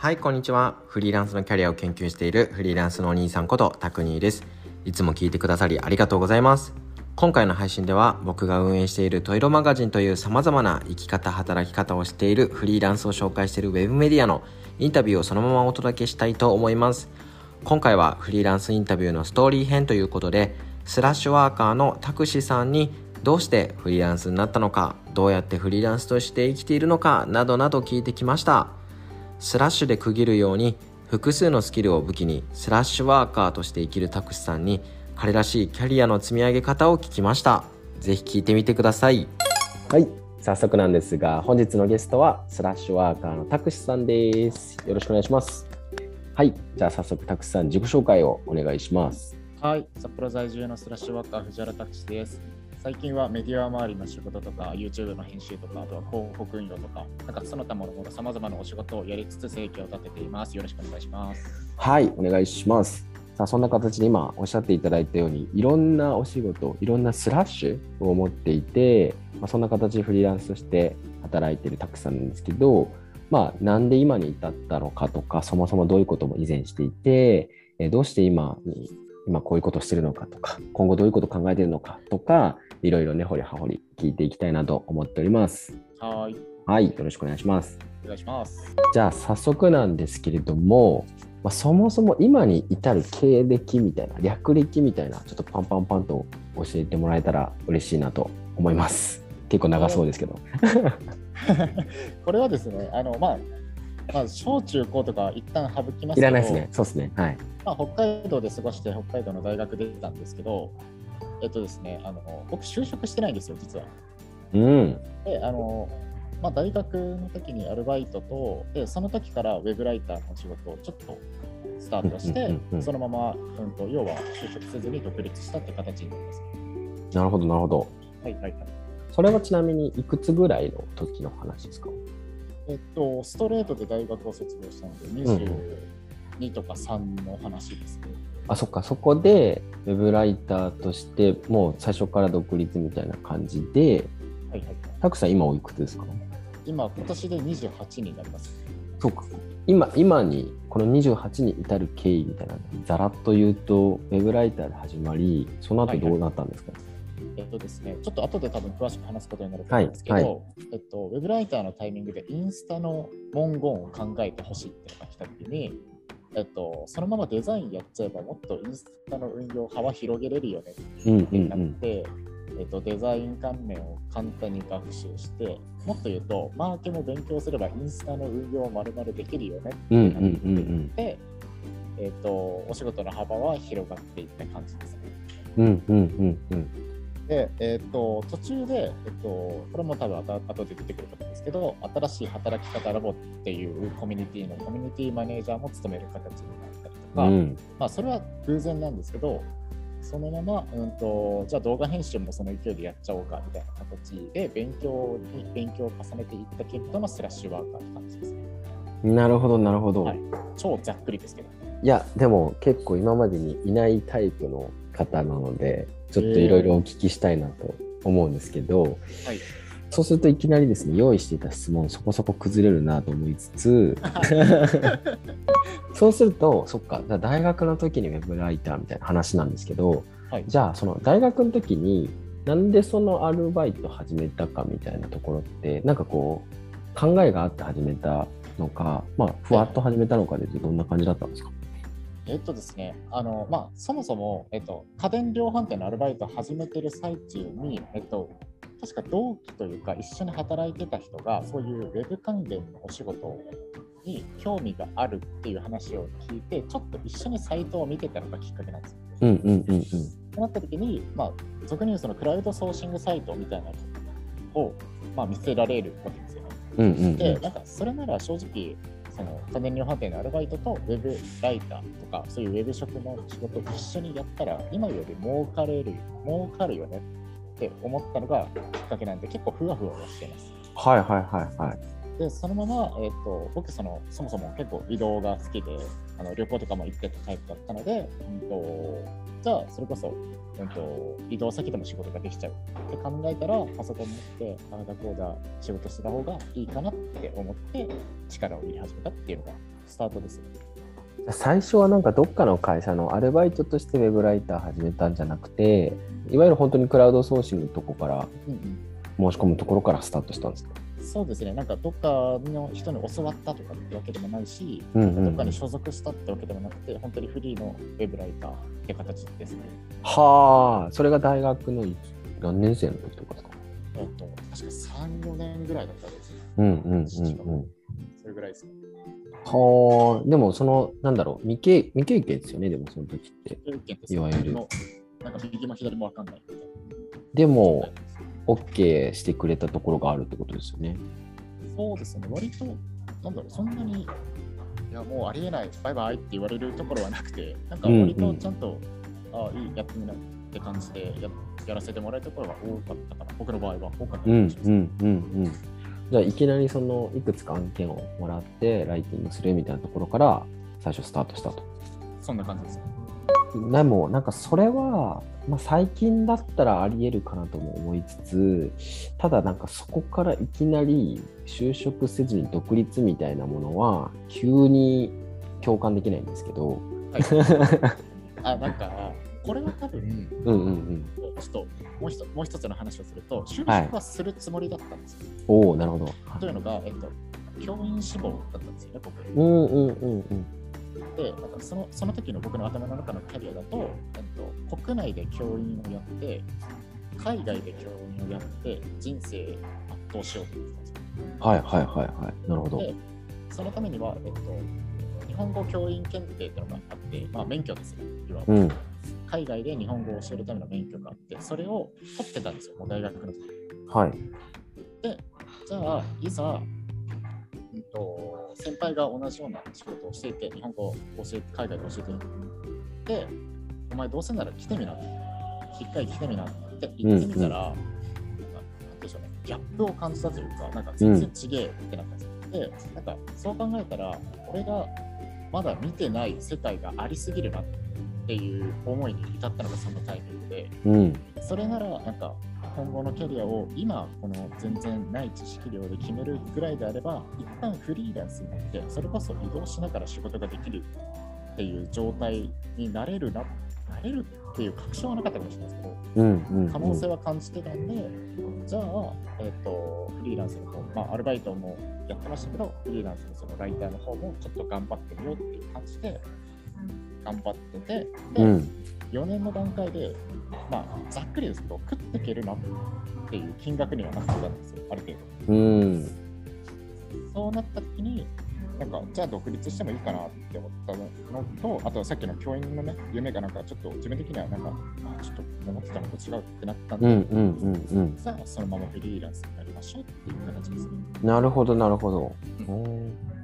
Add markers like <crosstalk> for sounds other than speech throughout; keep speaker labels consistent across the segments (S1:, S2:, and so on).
S1: はい、こんにちは。フリーランスのキャリアを研究しているフリーランスのお兄さんことタクニーです。いつも聞いてくださりありがとうございます。今回の配信では僕が運営しているトイロマガジンという様々な生き方、働き方をしているフリーランスを紹介しているウェブメディアのインタビューをそのままお届けしたいと思います。今回はフリーランスインタビューのストーリー編ということで、スラッシュワーカーのタクシーさんにどうしてフリーランスになったのか、どうやってフリーランスとして生きているのかなどなど聞いてきました。スラッシュで区切るように複数のスキルを武器にスラッシュワーカーとして生きるタクシさんに彼らしいキャリアの積み上げ方を聞きました。ぜひ聞いてみてください。はい。早速なんですが本日のゲストはスラッシュワーカーのタクシさんです。よろしくお願いします。はい。じゃあ早速タクシさん自己紹介をお願いします。
S2: はい。札幌在住のスラッシュワーカー藤原タクシです最近はメディア周りの仕事とか、YouTube の編集とか、あとは広告運用とか、なんかその他もろもろさまざまなお仕事をやりつつ生計を立てています。よろしくお願いします。
S1: はい、お願いします。さあそんな形で今おっしゃっていただいたようにいろんなお仕事いろんなスラッシュを持っていて、まあ、そんな形でフリーランスとして働いているたくさんなんですけど、まあ、なんで今に至ったのかとかそもそもどういうことも以前していて、えどうして今に今こういうことをしてるのかとか今後どういうことを考えてるのかとかいろいろね、掘り葉掘り聞いていきたいなと思っております。
S2: はい。
S1: はい、よろしくお願いします。
S2: お願いします。
S1: じゃあ、早速なんですけれども、まあ、そもそも今に至る経歴みたいな、略歴みたいな、ちょっとパンパンパンと教えてもらえたら嬉しいなと思います。結構長そうですけど。<laughs>
S2: これはですね、あの、まあ、まあ、小中高とか一旦省きます
S1: いらないですね。そうですね。はい。
S2: まあ、北海道で過ごして北海道の大学出てたんですけど、えっとですね、あの僕、就職してないんですよ、実は。
S1: うん。
S2: で、あの、まあ、大学の時にアルバイトと、で、その時からウェブライターの仕事をちょっとスタートして、そのまま、うんと、要は就職せずに独立したって形になります。
S1: なるほど、なるほど。
S2: はいはいはい。
S1: それはちなみにいくつぐらいの時の話ですか？
S2: えっと、ストレートで大学を卒業したので、22とか3の話ですね。うん
S1: あそっか。そこでウェブライターとしてもう最初から独立みたいな感じで、はいはい、たくさん今おいくつですか？
S2: 今今年で28になります。
S1: そうか。今今にこの28に至る経緯みたいなざらっと言うとウェブライターで始まりその後どうなったんですか、はいはい。
S2: えっとですね、ちょっと後で多分詳しく話すことになると思うんですけど、はいはい、えっと、ウェブライターのタイミングでインスタの文言を考えてほしいってのが来た時に、えっと、そのままデザインやっちゃえばもっとインスタの運用幅広げれるよね。ってなって、えっと、デザイン関連を簡単に学習してもっと言うとマーケも勉強すればインスタの運用をまるまるできるよね。ってなって、えっと、お仕事の幅は広がっていった感じですね。
S1: うんうんうんうん
S2: で、えーと、途中で、えーと、これも多分後後で出てくると思うんですけど、新しい働き方ラボっていうコミュニティのコミュニティマネージャーも務める形になったりとか、うん、まあ、それは偶然なんですけど、そのまま、うんと、じゃあ動画編集もその勢いでやっちゃおうかみたいな形で勉強に勉強を重ねていった結果のスラッシュワーカーって感じですね。
S1: なるほど、なるほど、はい。
S2: 超ざっくりですけど。
S1: いや、でも結構今までにいないタイプの方なので、ちょっといろいろお聞きしたいなと思うんですけど、はい、そうするといきなりですね用意していた質問そこそこ崩れるなと思いつつ <laughs> そうするとそっか大学の時にウェブライターみたいな話なんですけど、はい、じゃあその大学の時になんでそのアルバイト始めたかみたいなところってなんかこう考えがあって始めたのか、まあ、ふわっと始めたのかでどんな感じだったんですか、
S2: えっとですね、あのまあ、そもそも、えっと、家電量販店のアルバイトを始めてる最中に、えっと、確か同期というか一緒に働いてた人がそういうウェブ関連のお仕事に興味があるっていう話を聞いてちょっと一緒にサイトを見てたのがきっかけなんですよ。
S1: うんうんうんうん、
S2: となった時に、まあ、俗に言うそのクラウドソーシングサイトみたいなのを、まあ、見せられるわけですよね。
S1: うんうんうん、
S2: でなんかそれなら正直その家電量販店のアルバイトとウェブライターとかそういうウェブ職の仕事を一緒にやったら今より儲かれる儲かるよねって思ったのがきっかけなんで結構ふわふわしています。
S1: はいはいはいはい。
S2: でそのまま、えーと、僕そのそもそも結構移動が好きであの旅行とかも行ってたタイプだったので、うんと、じゃあそれこそ、うんと、移動先でも仕事ができちゃう。って考えたらパソコン持ってああだこうだ仕事してた方がいいかなって思って力を入れ始めたっていうのがスタートですね。
S1: 最初はなんかどっかの会社のアルバイトとしてウェブライター始めたんじゃなくていわゆる本当にクラウドソーシングのとこから申し込むところからスタートしたんですか、
S2: そうですね、なんかどっかの人に教わったとかってわけでもないし、うんうん、どっかに所属したってわけでもなくて、本当にフリーのウェブライターって形ですね。
S1: はあ、それが大学の何年生の時とかですか？
S2: えっと、確か3、4年ぐらいだったんですよ。
S1: うんうんうんうん。
S2: それぐらいですね。
S1: はあ、でもその、なんだろう、未経未経験ですよね、でもその時って。
S2: いわゆる。なんか右も左も分かんない。
S1: でも、OK してくれたところがあるってことですよね。
S2: そうですね、割と、なんだろう、そんなに、いや、もうありえない、バイバイって言われるところはなくて、なんか割とちゃんと、うんうん、ああ、いい、やってみなって感じでややらせてもらえるところが多かったかな、僕の場合は多かったかもしれない。うんうんうんうん
S1: じゃあいきなりそのいくつか案件をもらってライティングするみたいなところから最初スタートしたと。
S2: そんな感じです。
S1: でもなんかそれは、まあ、最近だったらありえるかなとも思いつつただなんかそこからいきなり就職せずに独立みたいなものは急に共感できないんですけど。はい、<laughs>
S2: あなんかこれは多分、うんうんうん、ちょっともう一もう一つの話をすると、就職はするつもりだったんですよ。はい、
S1: おお、なるほど。
S2: というのが、えっと、教員志望だったんですよね、僕。
S1: うんうんうんうん。
S2: で、なんかそのその時の僕の頭の中のキャリアだと、えっと、国内で教員をやって、海外で教員をやって、人生全うしようと思ってたんですよ。
S1: はいはいはいはい。なるほど。で、
S2: そのためには、えっと、日本語教員検定っていうのがあって、まあ、免許ですね、いわゆる。うん海外で日本語を教えるための免許があって、それを取ってたんですよ、もう大学の時
S1: はい。
S2: で、じゃあ、いざ、うんと、先輩が同じような仕事をしていて、日本語を教え海外で教えていて、お前どうせなら来てみな、一回来てみなって言ってみたら、うんうん、なん。でしょうね、ギャップを感じたというか、なんか全然ちげえってなったんですよ。うん、で、なんかそう考えたら、俺がまだ見てない世界がありすぎるなってっていう思いに至ったのがそのタイミングで、うん、それならなんか今後のキャリアを今この全然ない知識量で決めるぐらいであれば一旦フリーランスになってそれこそ移動しながら仕事ができるっていう状態になれるななれるっていう確証はなかったかもしれないですけど、うんうんうん、可能性は感じてたんでじゃあ、えーと、フリーランスの方、まあ、アルバイトもやってましたけどフリーランスのそのライターの方もちょっと頑張ってみようっていう感じで頑張ってて、で、うん、4年の段階で、まあ、ざっくりですけど、食っていけるなっていう金額にはなってたんですよ、ある程度。うん、そうなった時に、なんか、じゃあ独立してもいいかなって思ったのと、あとはさっきの教員のね、夢がなんかちょっと自分的にはなんか、あちょっと思ってたのと違うってなったんで、うんうんうんうん、さあそのままフリーランスになりましょうっていう形ですね。
S1: なるほど、なるほど。うん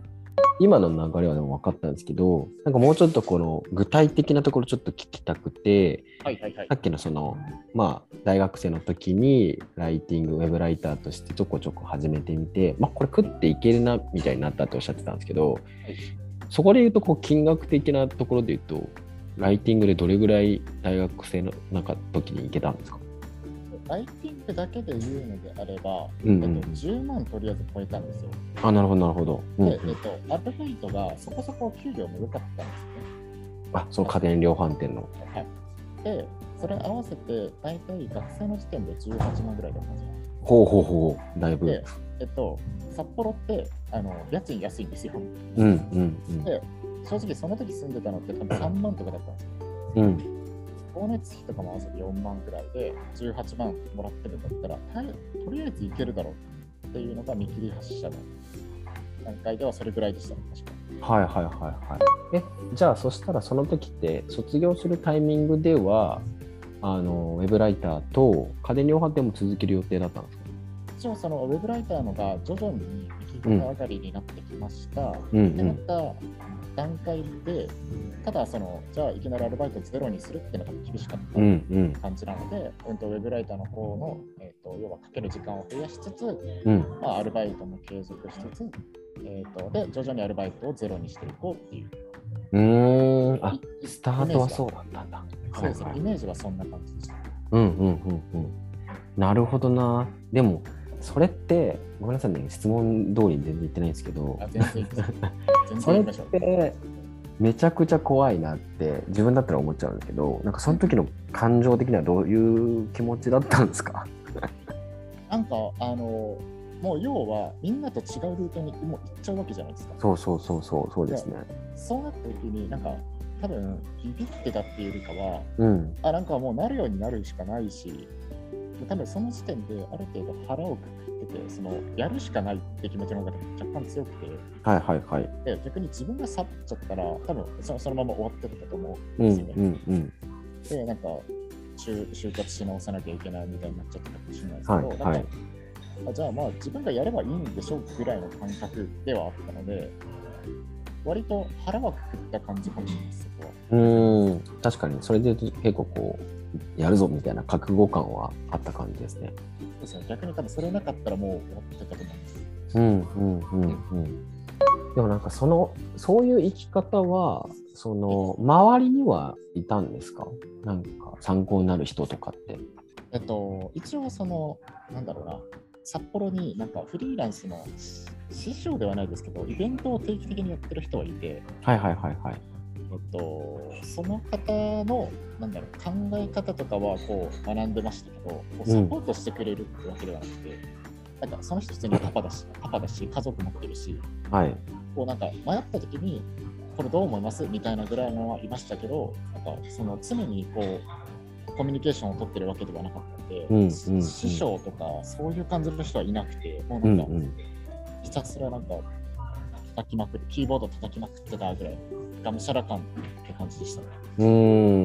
S1: 今の流れはでも分かったんですけど、なんかもうちょっとこの具体的なところちょっと聞きたくて、
S2: はいはいはい、
S1: さっきのその、まあ、大学生の時にライティング、ウェブライターとしてちょこちょこ始めてみて、まあ、これ食っていけるなみたいになったっておっしゃってたんですけど、はい、そこで言うとこう金額的なところで言うと、ライティングでどれぐらい大学生の中時に行けたんですか？
S2: ライティングだけで言うのであれば、うんうん、えっと、10万とりあえず超えたんですよ。
S1: あ、なるほど、なるほど。
S2: うんえっと、アルバイトがそこそこ給料も良かったんですよね。
S1: あ、その家電量販店の。
S2: はい。で、それ合わせて、大体学生の時点で18万ぐらいだったんですよ。
S1: ほうほうほう、だいぶ。
S2: で、えっと、札幌って、あの家賃安いんですよ。
S1: うんうんうん。
S2: で、正直その時住んでたのって多分3万とかだったんですよ。
S1: うん。
S2: 光熱費とかも合わせて4万ぐらいで18万もらってるんだったら、とりあえずいけるだろうっていうのが見切り発車の段階ではそれぐらいでしたね、確か
S1: に。はいはいはいはい。え、じゃあそしたらその時って卒業するタイミングでは、あのウェブライターと家電量販店も続ける予定だったんですか？
S2: 一応そのウェブライターのが徐々に右肩上がりになってきました。うん、でまた段階で、ただその、じゃあいきなりアルバイトゼロにするっていうのが厳しかった感じなので、うん、うん、ウェブライターの方の、えーと、要はかける時間を増やしつつ、うん、まあ、アルバイトも継続しつつ、えーと、で徐々にアルバイトをゼロにしていこうっていう。
S1: うん、あスタートはそうだったんだ。
S2: そうですね、イメージはそんな感じでした。
S1: うんうんうんうん。なるほどな。でも、それってごめんなさいね、質問通りに全然言ってないんですけどそれっ。てめちゃくちゃ怖いなって自分だったら思っちゃうんだけど、なんかその時の感情的にはどういう気持ちだったんですか？<laughs>
S2: なんか、あの、もう要はみんなと違うルートにもう行っちゃうわけじゃないですか。
S1: そうそうそうそう、そうですね。
S2: そうなった時に、なんか、多分ビビってたっていうよりかは、
S1: うん。
S2: あ、なんかもうなるようになるしかないし、多分その時点である程度腹をくくってて、そのやるしかないって気持ちの方が若干強くて、
S1: はいはいはい。
S2: で逆に自分が去っちゃったら、多分そのそのまま終わってたと思う
S1: うんん
S2: ですよね。
S1: うんうん。
S2: で、なんか就、就活し直さなきゃいけないみたいになっちゃったかもしれないですけど、
S1: はいはい
S2: あじゃあまあ自分がやればいいんでしょうぐらいの感覚ではあったので、割と腹はくくった感じかもしれないです、そこは。
S1: うーん、確かにそれで結構こう、やるぞみたいな覚悟感はあった感じですね。
S2: そうですね逆に多分それなかったらもう終わってたと思うんです。
S1: うんうんうんうん。でもなんかその、そういう生き方は、その、周りにはいたんですか？なんか参考になる人とかって。
S2: えっと、一応その、なんだろうな、札幌になんかフリーランスの師匠ではないですけど、イベントを定期的にやってる人はいて、
S1: はいはいはいはい。
S2: と、その方のなんだろう考え方とかはこう学んでましたけど、サポートしてくれるってわけではなくて、なんかその人普通にパパだし、パパだし、家族持ってるし、
S1: はい。
S2: こうなんか迷った時に、これどう思いますみたいなぐらいのはいましたけど、なんかその常にこうコミュニケーションを取ってるわけではなかったので、
S1: うんうんうん
S2: 師匠とかそういう感じの人はいなくて、もうなんか、
S1: うんうん。
S2: ひたすらなんか叩きまくる、キーボード叩きまくってたぐらい、がむしゃら感って感じでしたね。
S1: うー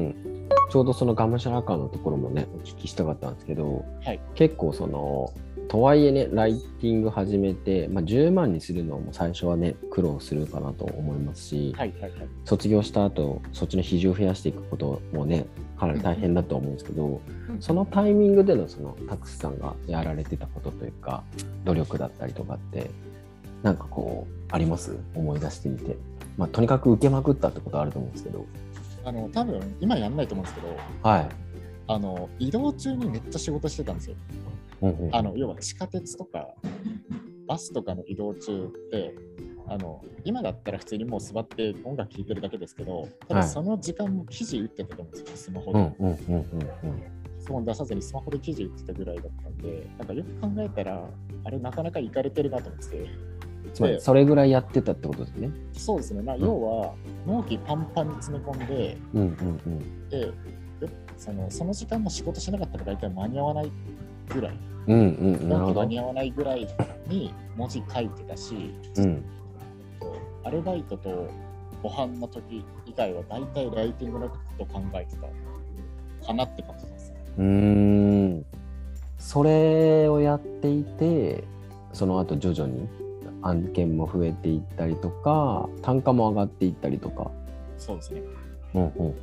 S1: ん。ちょうどそのがむしゃら感のところもね、お聞きしたかったんですけど、
S2: はい
S1: 結構その、とはいえね、ライティング始めて、まあ、10万にするのも最初はね、苦労するかなと思いますし、
S2: はいはいはい。
S1: 卒業した後、そっちの比重を増やしていくこともね、かなり大変だと思うんですけど、そのタイミングでのそのタクスさんがやられてたことというか、努力だったりとかって、なんかこう、あります？思い出してみて。まあ、とにかく受けまくったってことはあると思うんですけど。
S2: あの、多分今やんないと思うんですけど、
S1: はい。
S2: あの、移動中にめっちゃ仕事してたんですよ。
S1: うんうん
S2: あの、要は地下鉄とか、バスとかの移動中って、あの、今だったら普通にもう座って音楽聴いてるだけですけど、た
S1: はい
S2: だその時間も記事打ってたと思うんですよ、スマホで。
S1: うんうんうん
S2: 出さずにスマホで記事打ってたぐらいだったんで、なんかよく考えたら、あれなかなか行かれてるなと思ってて、
S1: つまりそれぐらいやってたってことですね。
S2: そうですね、まあ、要は納期パンパンに詰め込んで、
S1: うんうんうん。
S2: でえそのその時間も仕事しなかったら大体間に合わないぐらい、
S1: うんうん、
S2: 納期間。に合わないぐらいに文字書いてたし、
S1: うん。
S2: アルバイトとご飯の時以外は大体ライティングのこと考えてたかなって感じです。
S1: うーん。それをやっていて、その後徐々に案件も増えていったりとか、単価も上がっていったりとか。
S2: そうですね。
S1: うんうんうん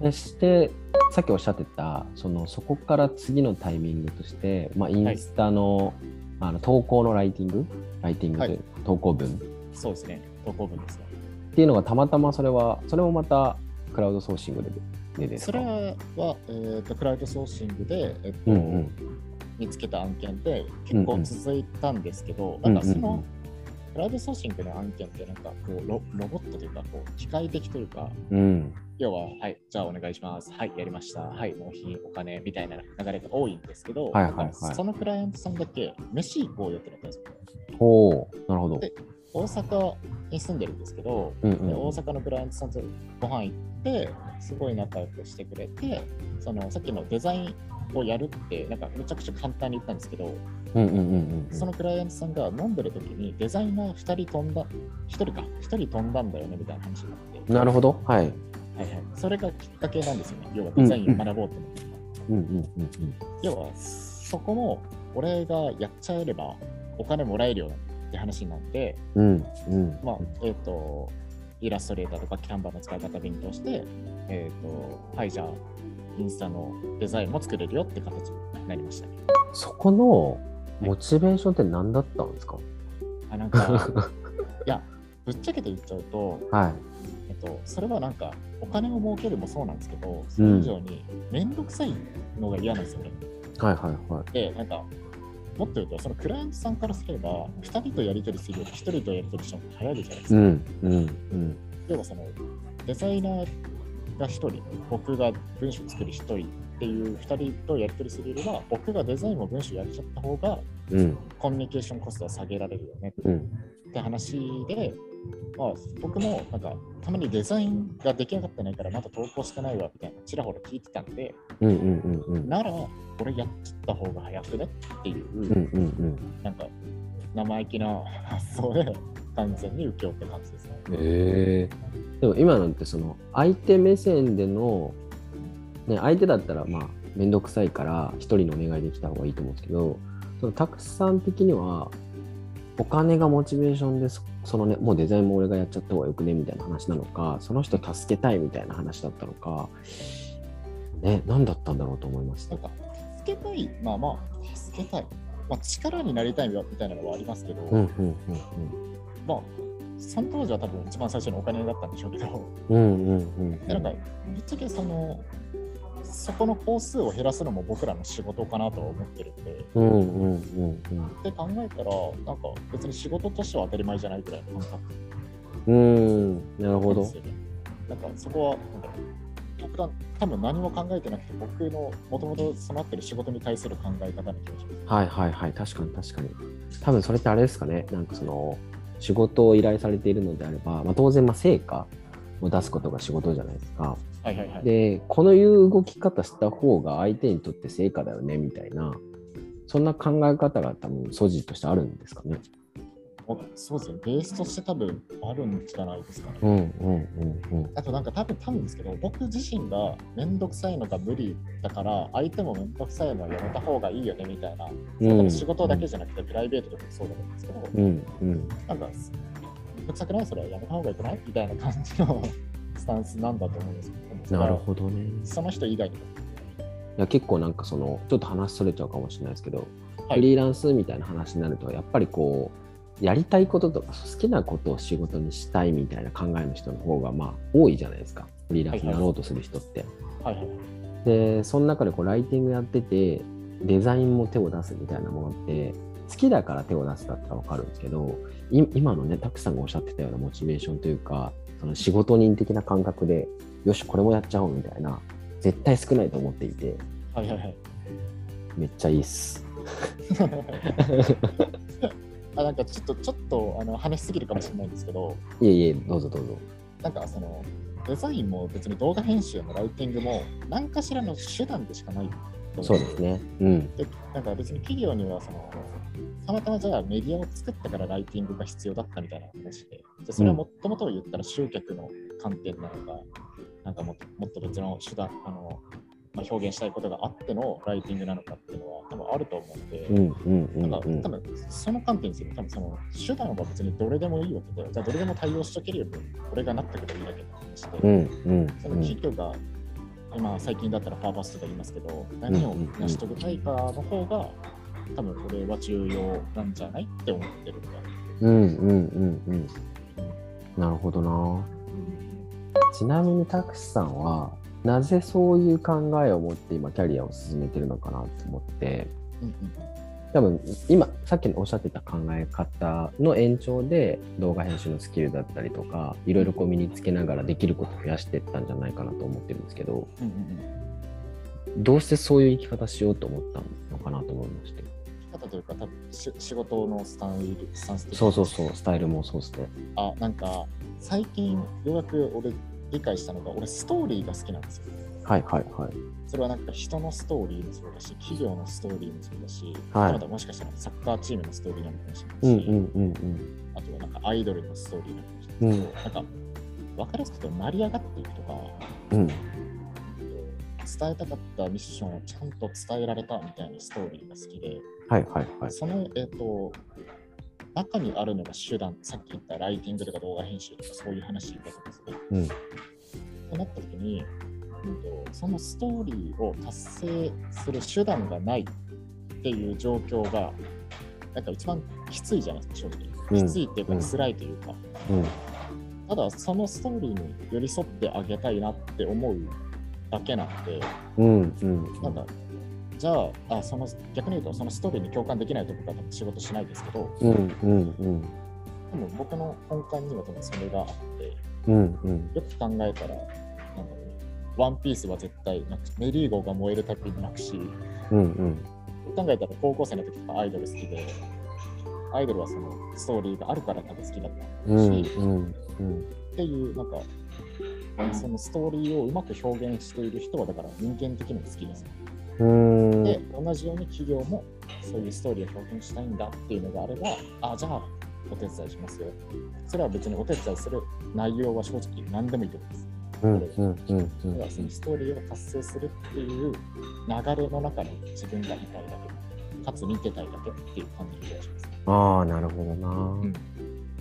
S1: うん。でして、さっきおっしゃってた、そのそこから次のタイミングとして、まあ、インスタの,、あの投稿のライティング、ライティングという、投稿文？っ
S2: そうですね。投稿文ですね。
S1: ていうのがたまたまそれは、それもまたクラウドソーシングででですか？
S2: それは、えー、とクラウドソーシングで、えっと
S1: うんうん
S2: 見つけた案件で結構続いたんですけど、
S1: うんうん
S2: なんかその、クラウドソーシングの案件ってなんかこうロロボットというかこう機械的というか
S1: うん。
S2: 要ははいじゃあお願いします。はいやりました。はい納品お金みたいな流れが多いんですけど、
S1: はいはいはい。
S2: そのクライアントさんだけ飯行こうよってなったんですよ。
S1: ほうなるほど。
S2: で大阪に住んでるんですけど、
S1: うんうん。
S2: で大阪のクライアントさんとご飯行ってすごい仲良くしてくれてそのさっきのデザインをやるってなんかめちゃくちゃ簡単に言ったんですけど、
S1: うんうんうんうんうん
S2: そのクライアントさんが飲んでる時にデザイナー2人飛んだ、1人か、1人飛んだんだよねみたいな話になって、
S1: なるほど。はい。
S2: はいはい、それがきっかけなんですよね。要はデザインを学ぼうと思って。
S1: うんうんうん
S2: 要はそこも俺がやっちゃえればお金もらえるよって話になって、
S1: うん。うんうん。
S2: まあ、えっ、と、イラストレーターとかキャンバーの使い方勉強して、えっ、と、はい、じゃあ、インスタのデザインも作れるよって形になりましたね。
S1: そこのモチベーションって何だったんですか？
S2: あ、なんか、<laughs> いや、ぶっちゃけて言っちゃうと、
S1: はい。
S2: えっと、それはなんかお金を儲けるもそうなんですけど、それ以上に面倒くさいのが嫌なんですよね。
S1: はいはいはい。
S2: で、なんか、もっと言うと、そのクライアントさんからすれば、2人とやり取りするより1人とやり取りした方が早いじゃないですか。
S1: うんうんうん
S2: 要はそのデザイナーが1人、僕が文章作る1人っていう2人とやり取りするよりは、僕がデザインも文章やっちゃった方が、
S1: うん。
S2: コミュニケーションコストは下げられるよね。
S1: うん。
S2: って話で、まあ、僕もなんかたまにデザインが出来上がってないからまだ投稿してないわみたいなちらほら聞いてたんで、
S1: うんうんうんうん。
S2: なら俺やっちゃった方が早くねっていう、
S1: うんうん
S2: なんか生意気な発想で完全に請け負って感じですね。
S1: へえでも今なんてその相手目線での、ね、相手だったらまあ面倒くさいから一人のお願いできた方がいいと思うんですけどそのたくさん的にはお金がモチベーションでそそのねもうデザインも俺がやっちゃった方がよくね？みたいな話なのかその人助けたいみたいな話だったのかね何だったんだろうと思いました
S2: なんか助けたい、まあまあ助けたい、まあ、力になりたいみたいなのはありますけど、
S1: うんうん。
S2: まあその当時は多分一番最初にお金だったんでしょうけど、
S1: うんうんうんうん。
S2: でなんかぶっちゃけそのそこの工数を減らすのも僕らの仕事かなとは思ってるんで、
S1: うんうんうんうん。
S2: って考えたら、なんか別に仕事としては当たり前じゃないぐらいの感覚。
S1: うんなるほど。
S2: なんかそこは、なん多分何も考えてなくて、僕のもともと備わってる仕事に対する考え方の気がします。
S1: はいはいはい、確かに確かに。多分それってあれですかね、なんかその、仕事を依頼されているのであれば、まあ、当然、まあ、成果を出すことが仕事じゃないですか。
S2: はいはいはい。
S1: で、このいう動き方した方が相手にとって成果だよね、みたいな、そんな考え方が多分、素地としてあるんですかね。
S2: そうですね、ベースとして多分あるんじゃないですかね。
S1: うんうんうんうん。
S2: あとなんか多分多分ですけど、僕自身がめんどくさいのが無理だから、相手もめんどくさいのはやめた方がいいよねみたいな、
S1: うん
S2: 仕事だけじゃなくてプライベートでもそうだと思うんですけど、
S1: うんうん
S2: なんか、めんどくさくないそれはやめた方がいいくないみたいな感じのスタンスなんだと思うんですよ。
S1: なるほどね。
S2: その人以外にも。
S1: いや結構なんかそのちょっと話それちゃうかもしれないですけど、
S2: はい
S1: フリーランスみたいな話になるとやっぱりこうやりたいこととか好きなことを仕事にしたいみたいな考えの人の方がまあ多いじゃないですかフリーランスになろうとする人って。
S2: はいはい。
S1: でその中でこうライティングやっててデザインも手を出すみたいなものって好きだから手を出すだったら分かるんですけどい今のねたくさんがおっしゃってたようなモチベーションというかその仕事人的な感覚でよしこれもやっちゃおうみたいな絶対少ないと思っていて
S2: はいはいはい。
S1: めっちゃいいっす。<laughs>
S2: あなんかちょっとちょっとあの話しすぎるかもしれないんですけど、
S1: いえいえどうぞどうぞ。
S2: なんかそのデザインも別に動画編集もライティングも何かしらの手段でしかない
S1: そうですね。うん。
S2: でなんか別に企業にはそのたまたまじゃあメディアを作ったからライティングが必要だったみたいな話で、じゃあそれはもともと言ったら集客の観点なのか、なんかもっともっと別の手段、あのまあ、表現したいことがあってのライティングなのかっていうのは多分あると思うので、
S1: うんうんうん
S2: なんか
S1: うん
S2: 多。分その観点ですよ、多分その手段は別にどれでもいいわけで、じゃあどれでも対応しとけるように俺がなってくればいいだけの話で、
S1: うんうん
S2: その企業が今最近だったらパーパスとか言いますけど、何を成し遂げたいかの方が、多分これは重要なんじゃないって思ってるんだ。
S1: うんうんうんうん。なるほどな。ちなみにタクシさんはなぜそういう考えを持って今キャリアを進めてるのかなと思って。
S2: うんうん。
S1: 多分今さっきおっしゃってた考え方の延長で動画編集のスキルだったりとかいろいろこう身につけながらできることを増やしていったんじゃないかなと思ってるんですけど
S2: うんうんうん
S1: どうしてそういう生き方しようと思ったのかなと思いまして。
S2: 生き方というか、多分し仕事のスタイル、スタンス
S1: そうそうそうスタイルもそうですね。
S2: あ、なんか最近ようやく俺理解したのが、俺ストーリーが好きなんですよ。
S1: はいはいはい。
S2: それはなんか人のストーリーもそうだし、企業のストーリーもそうだし、
S1: はい。
S2: またもしかしたらサッカーチームのストーリーなのかもしれ
S1: う
S2: なんいし、
S1: うんうん
S2: あとはなんかアイドルのストーリーなのかもしれないけど、なんか分かりやすくて成り上がっていくとか、
S1: うんうん。
S2: 伝えたかったミッションをちゃんと伝えられたみたいなストーリーが好きで、
S1: はいはいはい。
S2: その、えっ、と、中にあるのが手段、さっき言ったライティングとか動画編集とかそういう話だと思うんですね。
S1: うん
S2: ってなった時に、うんと、そのストーリーを達成する手段がないっていう状況が、なんか一番きついじゃないですか、正
S1: うん
S2: 直。きついっていうか、
S1: うん
S2: 辛いというか。
S1: うん
S2: ただ、そのストーリーに寄り添ってあげたいなって思うだけなんで、
S1: うんうん
S2: なんか、じゃああその逆に言うとそのストーリーに共感できないと僕は仕事しないですけど、
S1: うんうんうん。
S2: でも僕の根幹には多分それがあって、
S1: うんうん。
S2: よく考えたら、なんだろうね、ワンピースは絶対なくメリーゴーが燃えるたびに泣くし、
S1: うんうん。
S2: 考えたら高校生の時とかアイドル好きで、アイドルはそのストーリーがあるから多分好きだった
S1: うん
S2: し、
S1: うん。
S2: っていう、なんか、そのストーリーをうまく表現している人は、だから人間的にも好きです。
S1: うん
S2: で、同じように企業もそういうストーリーを表現したいんだっていうのがあれば、あ、じゃあお手伝いしますよ。それは別にお手伝いする内容は正直何でもいいと思います。
S1: うんうんうん
S2: だからそのストーリーを達成するっていう流れの中に自分がいたいだけ、かつ見てたいだけっていう感じがします。
S1: ああなるほどな、
S2: ん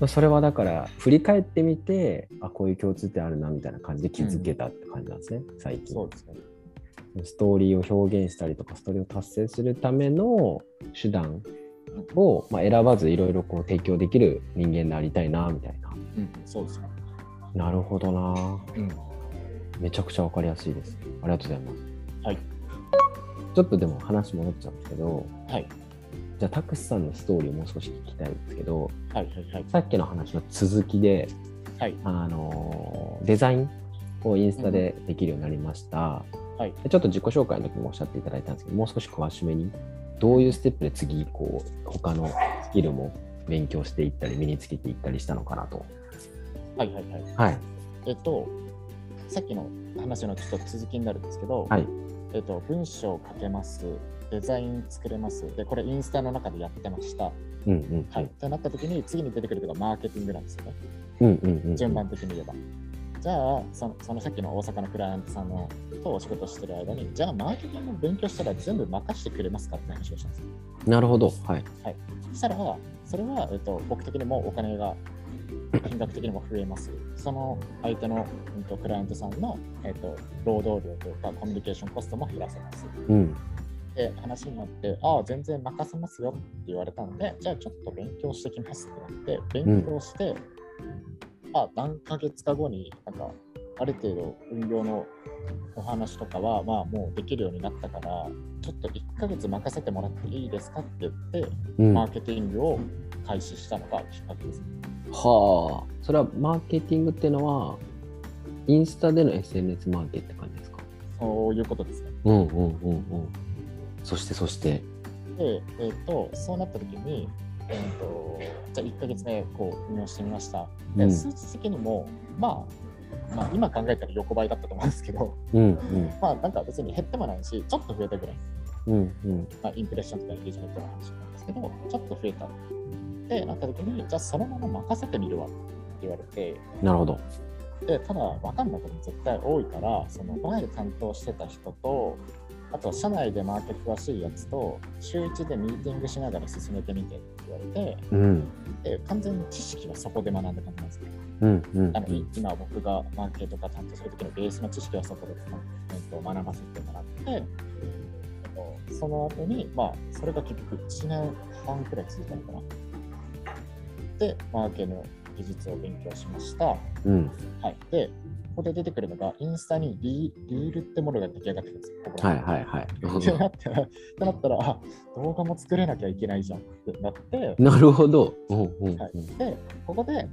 S1: それはだから振り返ってみてあこういう共通点あるなみたいな感じで気づけたって感じなんですね、最近
S2: そうですね。
S1: ストーリーを表現したりとかストーリーを達成するための手段を、まあ、選ばずいろいろこう提供できる人間でありたいなみたいな
S2: うん、そうですね。
S1: なるほどな
S2: うん。
S1: めちゃくちゃわかりやすいですありがとうございます
S2: はい。
S1: ちょっとでも話戻っちゃうんですけど
S2: はい。
S1: じゃあタクシさんのストーリーをもう少し聞きたいんですけど
S2: はい。はい。はい。
S1: さっきの話の続きで
S2: はい。
S1: あのデザインをインスタでできるようになりました、
S2: はい
S1: でちょっと自己紹介の時もおっしゃっていただいたんですけどもう少し詳しめにどういうステップで次こう他のスキルも勉強していったり身につけていったりしたのかなと
S2: はい。はい。はい。
S1: はい
S2: えっと、さっきの話のちょっと続きになるんですけど、
S1: はい
S2: えっと、文章を書けます、デザイン作れます、で、これインスタの中でやってました。
S1: うんうん
S2: はい。ってなった時に、次に出てくるのがマーケティングなんですよね。
S1: うんうんうん
S2: 順番的に言えば。じゃあその、そのさっきの大阪のクライアントさんのとお仕事してる間に、じゃあ、マーケティングを勉強したら全部任せてくれますかって話をしたんですよ。
S1: なるほどはい
S2: そしたら、それは、えっと、僕的にもお金が金額的にも増えます。その相手の、うんと、クライアントさんの、えっと、労働量というかコミュニケーションコストも減らせます。
S1: うん
S2: で、話になって、ああ、全然任せますよって言われたんで、じゃあちょっと勉強してきますってなって、勉強して、まあ、何ヶ月か後に、なんか、ある程度運用のお話とかは、まあ、もうできるようになったから、ちょっと1ヶ月任せてもらっていいですかって言って、
S1: うん。は
S2: マーケティングを開始したのがきっかけです。
S1: あ。それはマーケティングっていうのはインスタでの SNS マーケって感じですか？
S2: そういうことですね。
S1: うんうんうんうん。そしてそして。
S2: で、えっ、と、そうなった時に、えっ、と、じゃあ1ヶ月目、こう、運用してみました。で、
S1: うん。
S2: 数値的にも、まあ、まあ、今考えたら横ばいだったと思うんですけど、
S1: うんうん。
S2: まあ、なんか別に減ってもないし、ちょっと増えたぐらい、
S1: うんうん。
S2: まあ、インプレッションとかエンゲージメントの話なんですけど、ちょっと増えた。で、なった時に、じゃあそのまま任せてみるわって言われて、
S1: なるほど。
S2: でただ分かんないことも絶対多いからその前で担当してた人とあと社内でマーケ詳しいやつと週1でミーティングしながら進めてみて。っわれて
S1: うん。
S2: で完全に知識はそこで学んだ感じなんですね。
S1: うんうん。
S2: あのい今僕がマーケとか担当する時のベースの知識はそこで、えっと学ばせてもらって、えっと、その後にまあそれが結局1年半くらい続いたのかな。でマーケの技術を勉強しました。
S1: うん。
S2: はい。で、ここで出てくるのが、インスタにリリールってものが出来上がってくるんですよ。ここ
S1: はいはいはい。
S2: って
S1: ど
S2: なったら、っ <laughs> てなったら、あ動画も作れなきゃいけないじゃんってなって、
S1: なるほど。うんう
S2: はい、で、ここで、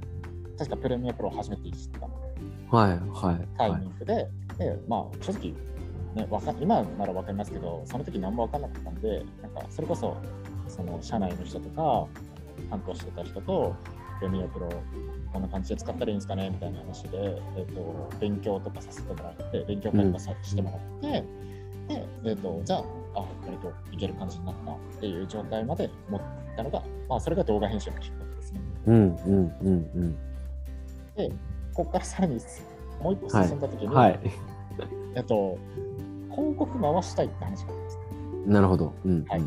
S2: 確かプレミアプロを初めて知った。
S1: はいはい
S2: タイ
S1: はい
S2: ミングで、で、まあ、正直、ね、わか今なら分かりますけど、その時何も分かんなかったんで、なんか、それこそ、その社内の人とか、担当してた人と、プレミアプロこんな感じで使ったらいいんですかねみたいな話で、えっと勉強とかさせてもらって、勉強会とかさしてもらって、で、えっとじゃあ、あ、割といける感じになったっていう状態まで持ったのが、まあ、それが動画編集のきっかけですね。
S1: うんうんうん
S2: で、ここからさらにもう一歩進んだ時に、
S1: うん。はい。
S2: えっと、広告回したいって話があります。
S1: なるほど。うん
S2: はい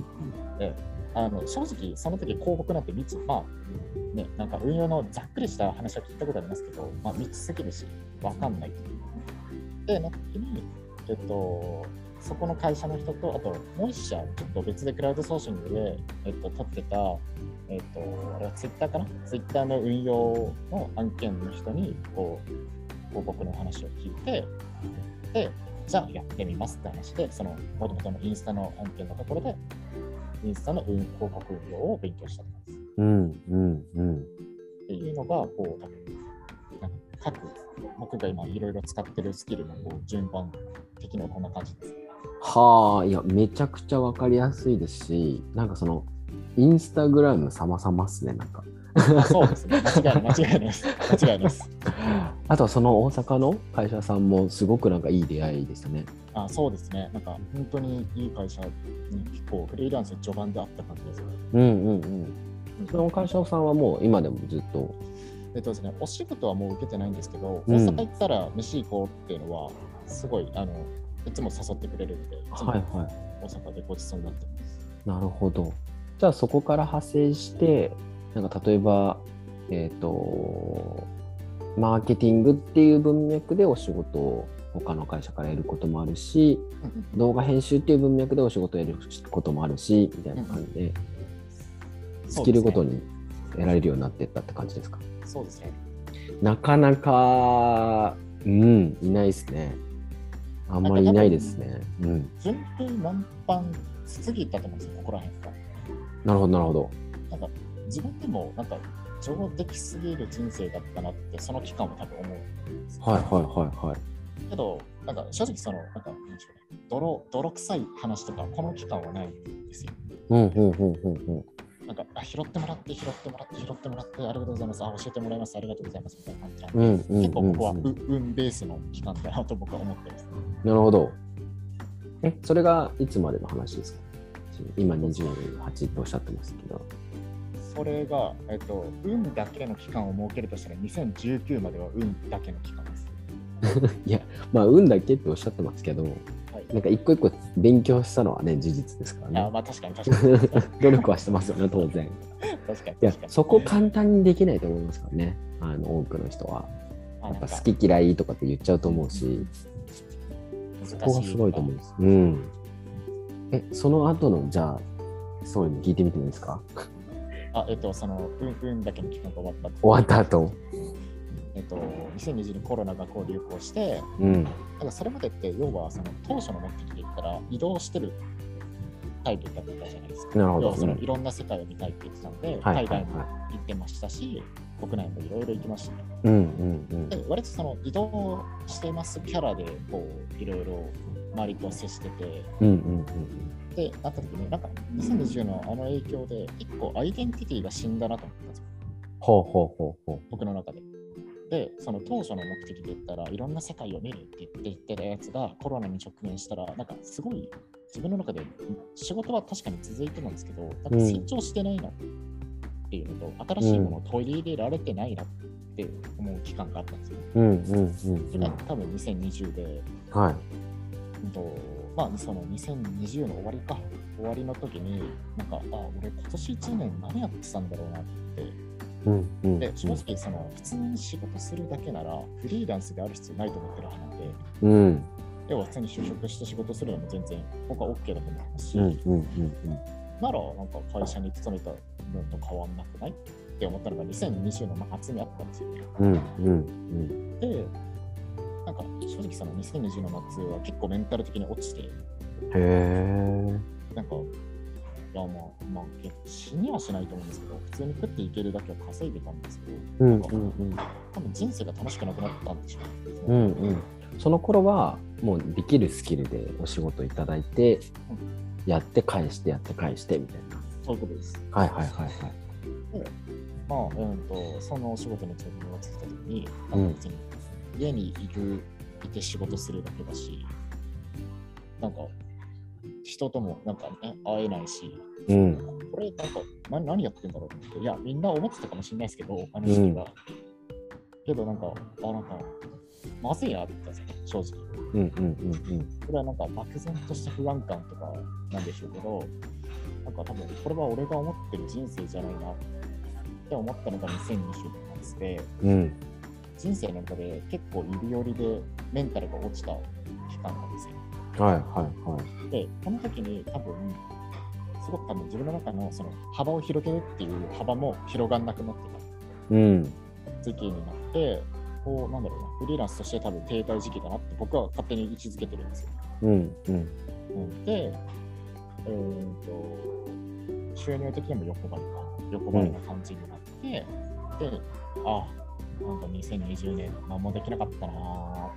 S2: あの正直、その時広告なんて3つ、まあ、ね、なんか運用のざっくりした話は聞いたことありますけど、まあ、3つすぎるし、わかんないという。で、なった時に、えっと、そこの会社の人と、あともう一社、ちょっと別でクラウドソーシングで、えっと、取ってた、えっと、あれはツイッターかな？ツイッターの運用の案件の人に、こう、広告の話を聞いて、で、じゃあやってみますって話で、そのもともとのインスタの案件のところで、インスタの運広告運用を勉強したんです。
S1: うんうんうん
S2: っていうのが、こう、多分各、僕が今いろいろ使ってるスキルのこう順番的にはこんな感じです。
S1: はあいやめちゃくちゃわかりやすいですしなんかそのインスタグラム様々っすねなんか
S2: あ <laughs> そうですね。間違いない、間違いないです。間違いないです。
S1: あとはその大阪の会社さんもすごくなんかいい出会いでしたね
S2: あそうですね。なんか本当にいい会社に結構フリーランス序盤であった感じですね。
S1: うんうんうんその会社さんはもう今でもずっと
S2: えっとですね、お仕事はもう受けてないんですけど、
S1: うん
S2: 大阪行ったら飯行こうっていうのは、すごい、あの、いつも誘ってくれるんで、いつも
S1: はいはい
S2: 大阪でごちそうになってます。
S1: なるほど。じゃあそこから派生して、なんか例えば、えっ、と、マーケティングっていう文脈でお仕事を他の会社から得ることもあるし、動画編集っていう文脈でお仕事を得ることもあるし、みたいな感じで、スキルごとに得られるようになっていったって感じですか？
S2: そうですね。
S1: なかなか、うん、いないですね。あんまりいないですね。うん。
S2: 順風満帆過ぎたと思うんですよ、ここら辺が。
S1: なるほど、なるほど。
S2: なんか、自分でも、なんか、上出来すぎる人生だったなって、その期間も多分思う
S1: はいはいはいはい。
S2: けど、なんか正直その、なんか、なんでしょうね、泥泥臭い話とか、この期間はないんですよ。
S1: うんうんうんうんうん。
S2: なんか、あ拾ってもらって、拾ってもらって、拾ってもらって、ありがとうございます。あ、教えてもらいます。ありがとうございます。みたいな感じな
S1: うんうんうんうん
S2: 結構ここはう運ベースの期間だなと僕は思ってます。
S1: なるほど。え、それがいつまでの話ですか？今28とおっしゃってますけど。
S2: それが、えっと、運だけの期間を設けるとしたら、2019までは運だけの期間です。<laughs>
S1: いや、まあ、運だけっておっしゃってますけど、
S2: はい。
S1: なんか一個一個勉強したのはね、事実ですから
S2: あ
S1: ね。
S2: まあ確かに確かに。<laughs>
S1: 努力はしてますよね、当然。
S2: に確かに
S1: いや。そこ簡単にできないと思いますからね。あの、多くの人は。やっぱ好き嫌いとかって言っちゃうと思うし、そこがすごいと思うんです。うん。え、その後の、じゃあ、そういうの聞いてみてもいいですか？
S2: あ、えっと、その、運運だけの期間が終わった後
S1: 終わった後。
S2: えっと、2020年コロナがこう流行して、
S1: うん。
S2: だからそれまでって要はその当初の目的で言ったら移動してるタイプだったじゃないですか。
S1: なるほど
S2: 要はそのいろんな世界を見たいって言ってたので、海外も
S1: は
S2: 行ってましたし、国内もいろいろ行きましたね。
S1: い。うんうんうん。
S2: で割とその移動してますキャラでこういろいろ周りと接してて、
S1: うんうんうん
S2: で、なった時に、なんか2020のあの影響で一個アイデンティティが死んだなと思ったんですよ。
S1: ほうほうほうほ
S2: 僕の中で。で、その当初の目的で言ったらいろんな世界を見るって言って言ってたやつがコロナに直面したら、なんかすごい自分の中で仕事は確かに続いてたんですけど、なんか成長してないなっていうのと、新しいものを取り入れられてないなって思う期間があったんですよ。
S1: う。うんうんうん
S2: それが多分2020で、
S1: うん。はい。
S2: うんとまあ、その2020の終わりか、終わりの時に、なんか、あ、俺今年1年何やってたんだろうなって
S1: うんうん。
S2: で正直その普通に仕事するだけならフリーランスである必要ないと思ってる派なんで。
S1: うん。
S2: 要は普通に就職して仕事するのも全然僕は OK だと思いますし、
S1: うんうんうん
S2: ならなんか会社に勤めたのと変わんなくないって思ったのが2020の末にあったんですよね。
S1: うんうんうん。
S2: でなんか正直その2020の末は結構メンタル的に落ちて。
S1: へえ
S2: なんかいやまあまあ死にはしないと思うんですけど普通に食っていけるだけは稼いでたんですけど
S1: うんうんうん。
S2: 多分人生が楽しくなくなったんでしょうね。
S1: うんうん。その頃はもうできるスキルでお仕事いただいてやって返してやって返してみたいな。
S2: そういうことです。
S1: はいはいはいはい。
S2: まあ、うんと、そのお仕事に自分がついたときに、
S1: うん。
S2: 別に家にいる、いて仕事するだけだし、なんか、人ともなんかね、会えないし、
S1: うん
S2: これなんか何何やってんだろうって、いや、みんな思ってたかもしれないですけど、あの時期は。けどなんか、あ、なんか、まずいなって言ったんですよ、正直。
S1: うんうんうん
S2: これはなんか漠然とした不安感とかなんでしょうけど、なんか多分これは俺が思ってる人生じゃないなって思ったのが2020年末で、
S1: うんうん
S2: 人生の中で結構指折りでメンタルが落ちた期間なんですよ。
S1: はいはいはい。
S2: で、この時に多分、すごく多分自分の中のその幅を広げるっていう幅も広がんなくなって
S1: うん。
S2: た時期になって、こう、なんだろうな、フリーランスとして多分停滞時期だなって僕は勝手に位置づけてるんですよ。
S1: うんうん。
S2: うん、で、えー、と収入的にも横ばいか、横ばいな感じになって、で、あ、なんか2020年何もできなかったなー。っ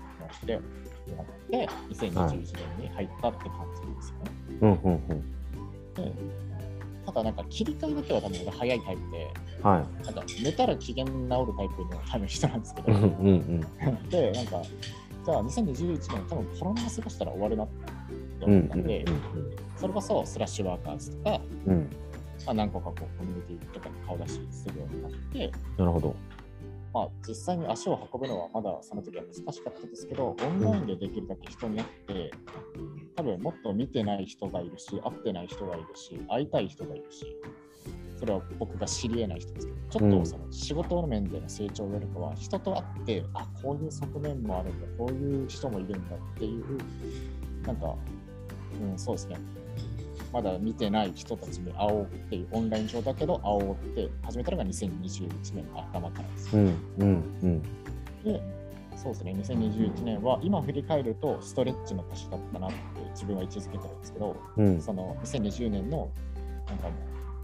S2: てなって、2021年に入ったって感じですよね。
S1: うんうんうん。
S2: でただなんか切り替えだけは多分俺早いタイプで、
S1: はい。
S2: なんか寝たら機嫌治るタイプの <laughs> 多分人なんですけど、
S1: うんうんうん。
S2: で、なんか、じゃあ2021年多分このまま過ごしたら終わるなって
S1: うんうん
S2: 思ったん。で、それこそスラッシュワーカーズとか、
S1: うん。うん
S2: まあ、何個かこうコミュニティとかに顔出しするようになって、
S1: なるほど
S2: まあ、実際に足を運ぶのはまだその時は難しかったですけど、オンラインでできるだけ人に会って、多分もっと見てない人がいるし、会ってない人がいるし、会いたい人がいるし、それは僕が知り得ない人ですけど、ちょっ
S1: うん
S2: とその仕事の面での成長よりかは、人と会って、あ、こういう側面もあるんだ、こういう人もいるんだっていう、なんか、うん、そうですね。まだ見てない人たちに会おうっていうオンライン上だけど会おうって始めたのが2021年の頭からです。
S1: うんうんうん。
S2: で、そうですね、2021年は今振り返るとストレッチの年だったなって自分は位置づけてるんですけど、
S1: うん。
S2: その2020年のなんかもう、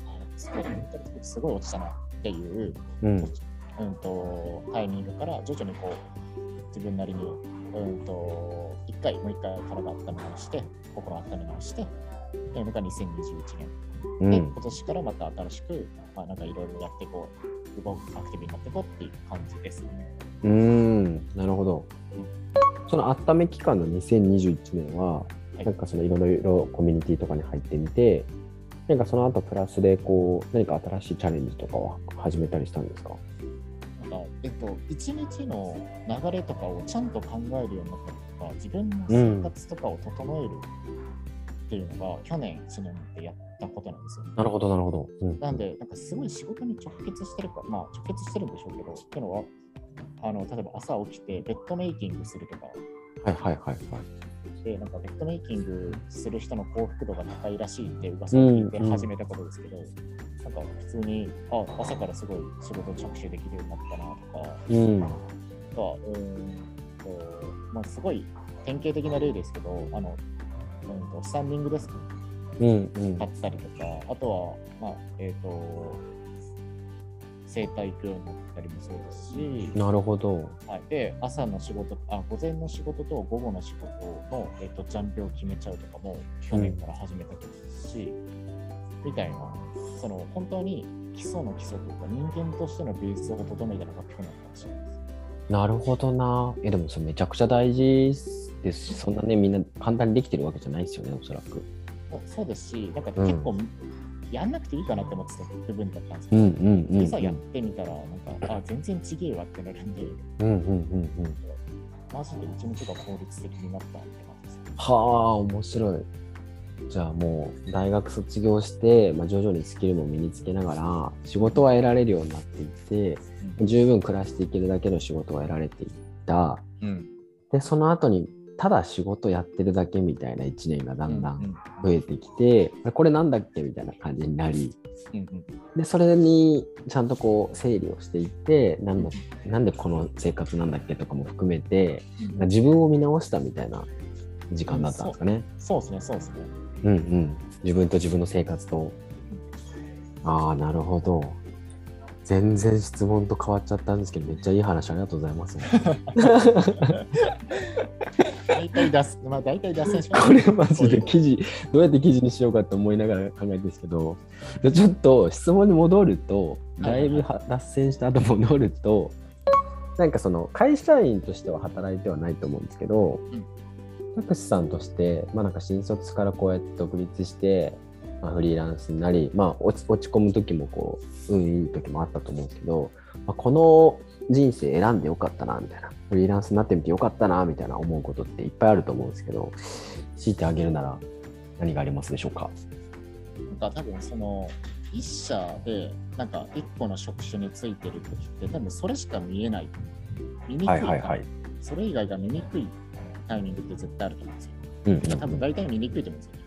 S2: あすごいメンタル的にすごい落ちたなっていう、
S1: うん。
S2: うんとタイミングから徐々にこう自分なりに、うんと一回、もう一回体温め直して、心温め直して、っていうのが2021年。で、
S1: うん。
S2: 今年からまた新しく、まあ、なんかいろいろやっていこう、動く、アクティブになっていこうっていう感じですね。
S1: うーん。なるほど。その温め期間の2021年は、
S2: はい。
S1: なんかそのいろいろコミュニティとかに入ってみてなんかその後プラスでこう何か新しいチャレンジとかを始めたりしたんですか？
S2: なんか、えっと、一日の流れとかをちゃんと考えるようになったりとか、自分の生活とかを整えるっていうのが、去年1年でやったことなんですよ。
S1: なるほどなるほど、うん、
S2: なんで、なんかすごい仕事に直結してるか、まあ直結してるんでしょうけど、っていうのは、あの例えば朝起きてベッドメイキングするとか、
S1: はいはいはいはい。
S2: で、なんかベッドメイキングする人の幸福度が高いらしいって噂を聞いて
S1: うん。うん
S2: 始めたことですけど、なんか普通に、あ、朝からすごい仕事着手できるようになったなとか、
S1: うん。
S2: が、うーんと、まあ、すごい典型的な例ですけど、あの、うんと、スタンディングデスク
S1: うんうん。
S2: 買ったりとか、あとは、まあ、えっ、と、整体行くようになったりもそうですし、
S1: なるほど。
S2: はい、で、朝の仕事、あ、午前の仕事と午後の仕事の、えっとジャンルを決めちゃうとかも、去年から始めたですし、みたいな、その、本当に基礎の基礎というか、人間としてのベースを整めたのが去年かもしれないです。
S1: なるほどな。えでもそれめちゃくちゃ大事ですしそんなねみんな簡単にできてるわけじゃないですよねおそらく。
S2: そうですし、なんか
S1: うん。
S2: 結構、やんなくていいかなって思ってた部分だったんですけど、
S1: うんうんうん。
S2: やってみたら、なんか、あ、全然ちげえわってなるんで、
S1: うんうんうんうん。
S2: マジで一日が効率的になったって感じです。
S1: はあ面白い。じゃあもう大学卒業して、まあ、徐々にスキルも身につけながら仕事は得られるようになっていって十分暮らしていけるだけの仕事は得られていった。
S2: うん。
S1: でその後にただ仕事やってるだけみたいな1年がだんだ
S2: うんん
S1: 増えてきて、あこれなんだっけみたいな感じになり
S2: うんうん
S1: でそれにちゃんとこう整理をしていってなんだなんでこの生活なんだっけとかも含めて
S2: うん
S1: 自分を見直したみたいな時間だったんですかね。
S2: そうですね、そうですね。
S1: うんうん、自分と自分の生活と。ああ、なるほど。全然質問と変わっちゃったんですけど、めっちゃいい話ありがとうございます。
S2: 大体出す、まあ大体脱線 <laughs>
S1: これマジで記事、どうやって記事にしようかと思いながら考えてるんですけど、でちょっと質問に戻ると、だいぶは脱線した後戻ると、なんかその会社員としては働いてはないと思うんですけど
S2: うん、
S1: たくしさんとして、まあなんか新卒からこうやって独立して、まあ、フリーランスになり、まあ落ち落ち込む時もこう、運いい時もあったと思うんですけど、まあ、この人生選んでよかったな、みたいな。フリーランスになってみてよかったな、みたいな思うことっていっぱいあると思うんですけど、強いてあげるなら何がありますでしょうか？
S2: なんか多分その一社でなんか一個の職種についてる時って多分それしか見えない。見にくいから、それ以外が見にくいタイミングって絶対あると思うんですよ。
S1: うんうん
S2: てか多分大体見にくいと思うんですよ。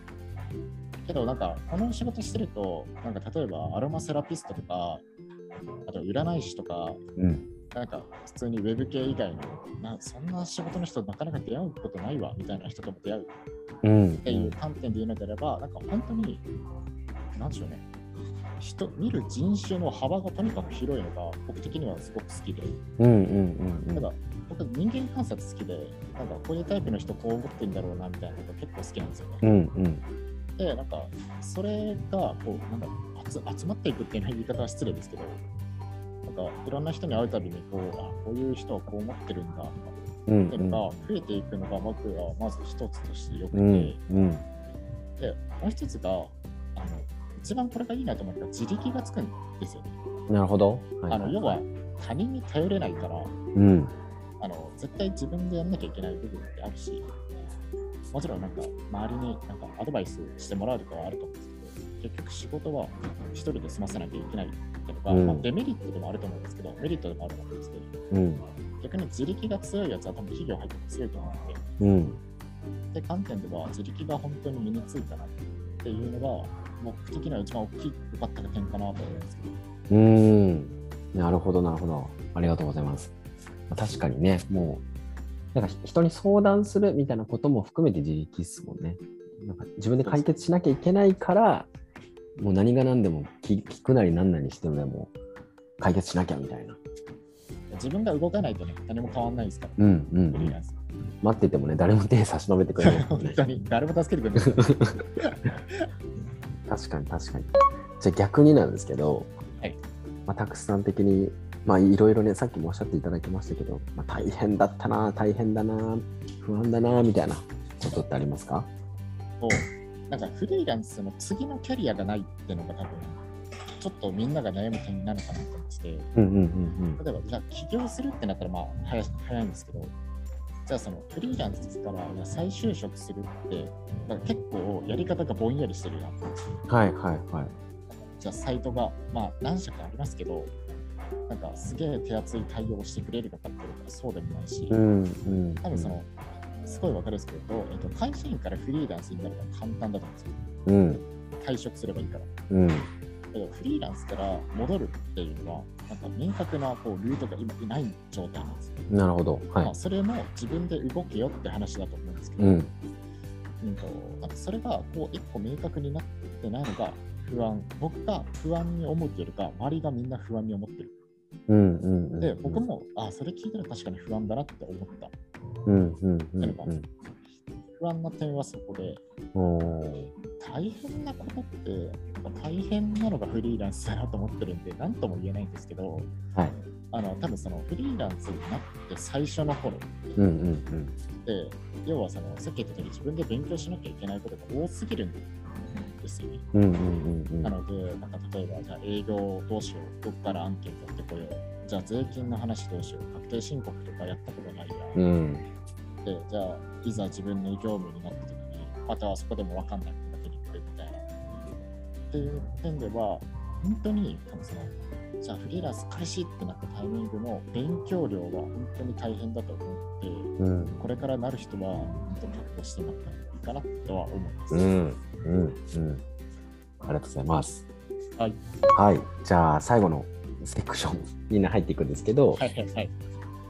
S2: けどなんかこの仕事してるとなんか例えばアロマセラピストとかあと占い師とか
S1: うん。
S2: なんか普通にウェブ系以外のな、そんな仕事の人なかなか出会うことないわみたいな人とも出会う。
S1: うん。
S2: っていう観点で言うのであれば、なんか本当に、なんでしょうね、人見る人種の幅がとにかく広いのが僕的にはすごく好きで、
S1: うんうんうん
S2: ただ僕人間観察好きで、なんかこういうタイプの人こう思ってんだろうなみたいなのが結構好きなんですよね。
S1: うんうん
S2: で、なんかそれがこうなんだろう集集まっていくっていう言い方は失礼ですけど、なんかいろんな人に会うたびにこう、あこういう人はこう思ってるんだとか
S1: うん
S2: っていうのが増えていくのが僕はまず一つとしてよくて、
S1: うんうん。
S2: で、もう一つが、あの一番これがいいなと思ったら自力がつくんですよね。
S1: なるほど。はい。
S2: あの要は他人に頼れないから、
S1: うん。
S2: あの絶対自分でやんなきゃいけない部分ってあるし、もちろんなんか周りになんかアドバイスしてもらうとかはあると思うんですけど、結局仕事は一人で済ませなきゃいけないっていうのが、
S1: うん。
S2: まあ、デメリットでもあると思うんですけど、メリットでもあるわけですけど、
S1: うん
S2: 逆に自力が強いやつは多分企業入っても強いと思うので、
S1: うん。
S2: って観点では自力が本当に身についたなっていうのが僕的には一番大きかった点かなと思うんですけど。
S1: うん。なるほどなるほど。ありがとうございます。まあ確かにね、もう、なんか人に相談するみたいなことも含めて自力っすもんね。なんか自分で解決しなきゃいけないから、もう何が何でも聞聞くなり何なりしてもでも解決しなきゃみたいな。
S2: 自分が動かないとね何も変わんないですから、
S1: うんうん、待っててもね、誰も手差し伸べてくれないね。<laughs>
S2: 本当に誰も助けてくれない <laughs>
S1: 確かに確かに。じゃあ逆になんですけど、
S2: はい
S1: まあ、たくさん的に、まあいろいろね、さっきもおっしゃっていただきましたけど、まあ、大変だったな、大変だな、不安だな、みたいなことってありますか？
S2: となんかフリーランスの次のキャリアがないっていうのが多分ちょっとみんなが悩む点なのかなと思ってて
S1: うんうんうん
S2: 例えばじゃあ起業するってなったらまあ早い早いんですけどじゃあそのフリーランスから再就職するってなんか結構やり方がぼんやりしてるなと思って
S1: うん。はいはいはい。
S2: じゃあサイトが、まあ、何社かありますけど、なんかすげえ手厚い対応をしてくれるのかっていうとそうでもないし、
S1: うんうん。
S2: 多分その、すごいわかるんですけど、えっと、会社員からフリーランスになるのは簡単だと思うんですよ。
S1: うん
S2: 退職すればいいから。
S1: うん
S2: けど、フリーランスから戻るっていうのは、なんか明確なこうルートが今いない状態なんですよ。
S1: なるほど。はい
S2: まあ、。それも自分で動けよって話だと思うんですけど、
S1: うん
S2: うんとなんかそれがこう一個明確になってないのが不安。僕が不安に思うというよりか、周りがみんな不安に思ってる。
S1: うんうんうん。
S2: で、僕も、あ、それ聞いたら確かに不安だなって思った。
S1: うんうんうんうん。
S2: 不安な点はそこで、大変なことって、大変なのがフリーランスだなと思ってるんで、なんとも言えないんですけど、
S1: はい。
S2: あの多分そのフリーランスになって最初の頃
S1: うんうん
S2: で、要はそのさっき言った通り自分で勉強しなきゃいけないことが多すぎるんですよね。
S1: うん。うんうんうんうん
S2: な。ので、なんか例えば、じゃあ営業どうしよう、どっから案件取ってこよう、じゃあ税金の話どうしよう、確定申告とかやったことないや。
S1: うん
S2: で、じゃあ、いざ自分の業務になった時に、またはそこでも分かんないことが出てくるみたいな。っていう点では、本当に、多分その、じゃあフリーランス開始ってなったタイミングの勉強量は本当に大変だと思って、
S1: うん
S2: これからなる人は本当に覚悟してもらったかなとは思います。
S1: うんうんうん。ありがとうございます。
S2: はい。
S1: はい。じゃあ最後のセクションみんな入っていくんですけど、
S2: はいはいはい。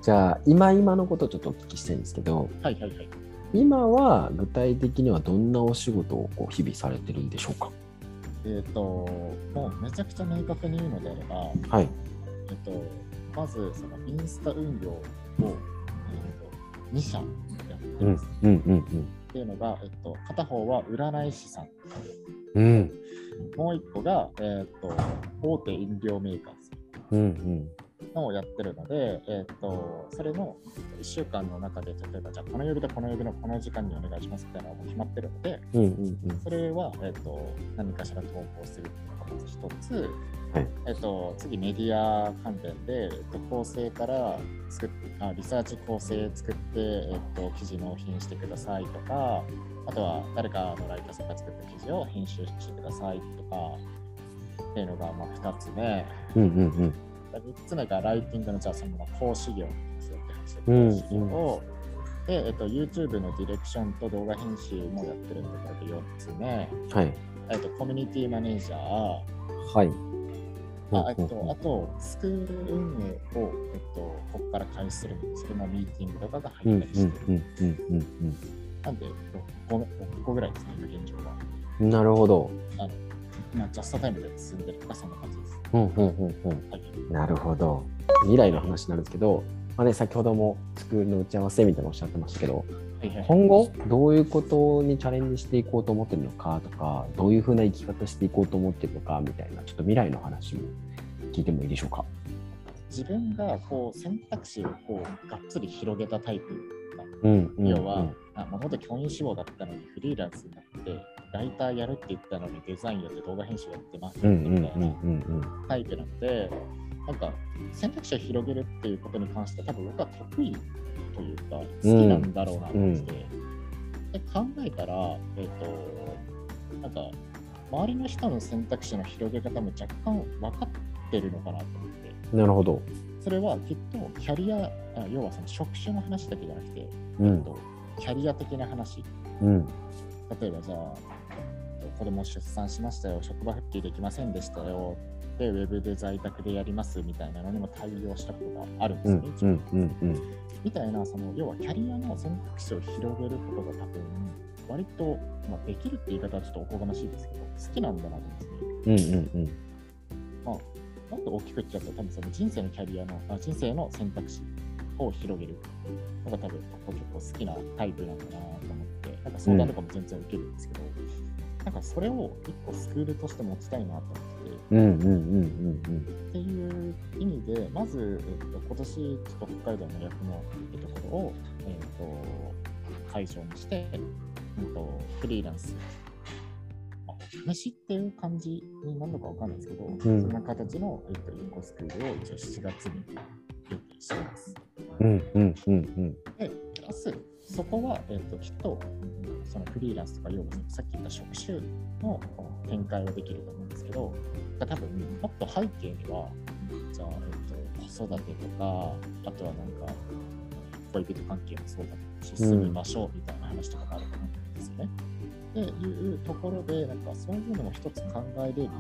S1: じゃあ今今のことをちょっとお聞きしたいんですけど、
S2: はいはいはい。
S1: 今は具体的にはどんなお仕事をこう日々されてるんでしょうか？
S2: えっ、と、もうめちゃくちゃ明確に言うのであれば、
S1: はい。
S2: えっ、と、まずそのインスタ運用を、えー、と2社やって
S1: うん
S2: ます。
S1: うんうん
S2: っていうのが、えっ、と、片方は占い師さん、
S1: うん。うん
S2: もう一個が、えっ、と、大手飲料メーカーです
S1: うんうん
S2: のをやってるので、えっ、と、それの1週間の中で、例えば、じゃあこの曜日とこの曜日のこの時間にお願いしますみたいなのが決まってるので、
S1: うんうんうん。
S2: それは、えっと何かしら投稿するっていうのがまず一つ、
S1: はい。
S2: えっと次メディア関連で、えっと構成から作っあリサーチ構成作って、えっと記事納品してくださいとかあとは誰かのライターさんが作った記事を編集してくださいとかっていうのがまあ2つ目。
S1: うんうんうん
S2: 3つ目がライティングのじゃあその講師業ですよ講師業を、で、えっと、YouTube のディレクションと動画編集もやってるので、これで4つ目。
S1: はい
S2: えっと、コミュニティマネージャー、
S1: はい
S2: あえっと、あと、スクール運営を、えっと、ここから開始するんですけど、ミーティングとかが入ったりしてる。なんで6個、6個ぐらいですね、今現状は。
S1: なるほど。
S2: あのまあ、ジャストタイムで進んでるとか、そんな感じです。
S1: うんうんうんうん。
S2: はい、
S1: なるほど。未来の話になるんですけど、まあね、先ほどもスクールの打ち合わせみたいなのおっしゃってましたけど、
S2: はいはい、
S1: 今後どういうことにチャレンジしていこうと思ってるのかとかどういうふうな生き方していこうと思ってるのかみたいなちょっと未来の話も聞いてもいいでしょうか？
S2: 自分がこう選択肢をこうがっつり広げたタイプ
S1: うんうん、
S2: 要は、あもともと教員志望だったのにフリーランスになってライターやるって言ったのにデザインやって動画編集やってますみたいなタイプなのでなんか選択肢を広げるっていうことに関して多分僕は得意というか好きなんだろうなと思って、で考えたら、えっ、ー、と、なんか周りの人の選択肢の広げ方も若干分かってるのかなと思って。
S1: なるほど。
S2: それはきっとキャリア、要はその職種の話だけじゃなくて、
S1: うん、えっ
S2: と、キャリア的な話。
S1: うん、
S2: 例えばじゃあ、子供出産しましたよ、職場復帰できませんでしたよで、ウェブで在宅でやりますみたいなのにも対応したことがあるんですね。
S1: うんうんうん
S2: みたいな、その要はキャリアの選択肢を広げることが多分、割と、まあ、できるって言い方はちょっとおこがましいですけど、好きなんだなと思
S1: うんですね。うんうんうん。
S2: まあ、もっと大きく言っちゃうと、多分その人生のキャリアの、あ人生の選択肢を広げる。のが多分結構好きなタイプなんだなと思って、なんか相談とかも全然受けるんですけど、うん、なんかそれを一個スクールとして持ちたいなと思って、
S1: うんうんうんうんうん。って
S2: いう意味で、まず、えっと、今年、ちょっと北海道の役のってところを、えっと、会場にして、えっと、フリーランス、まあ、試しっていう感じになるのかわかんないですけど、うん、そんな形の、えっと、インコスクールを一応7月にしています。
S1: うんうんうんうん。
S2: で、プラス、そこは、えっと、きっと、そのフリーランスとか、要はさっき言った職種の展開はできると思うんですけど、多分もっと背景には、じゃあ、えっと、子育てとか、あとはなんか、恋人関係もそうだし、進みましょうみたいな話とかがあると思うんですよね。っていうところで、なんかそういうのも一つ考えれる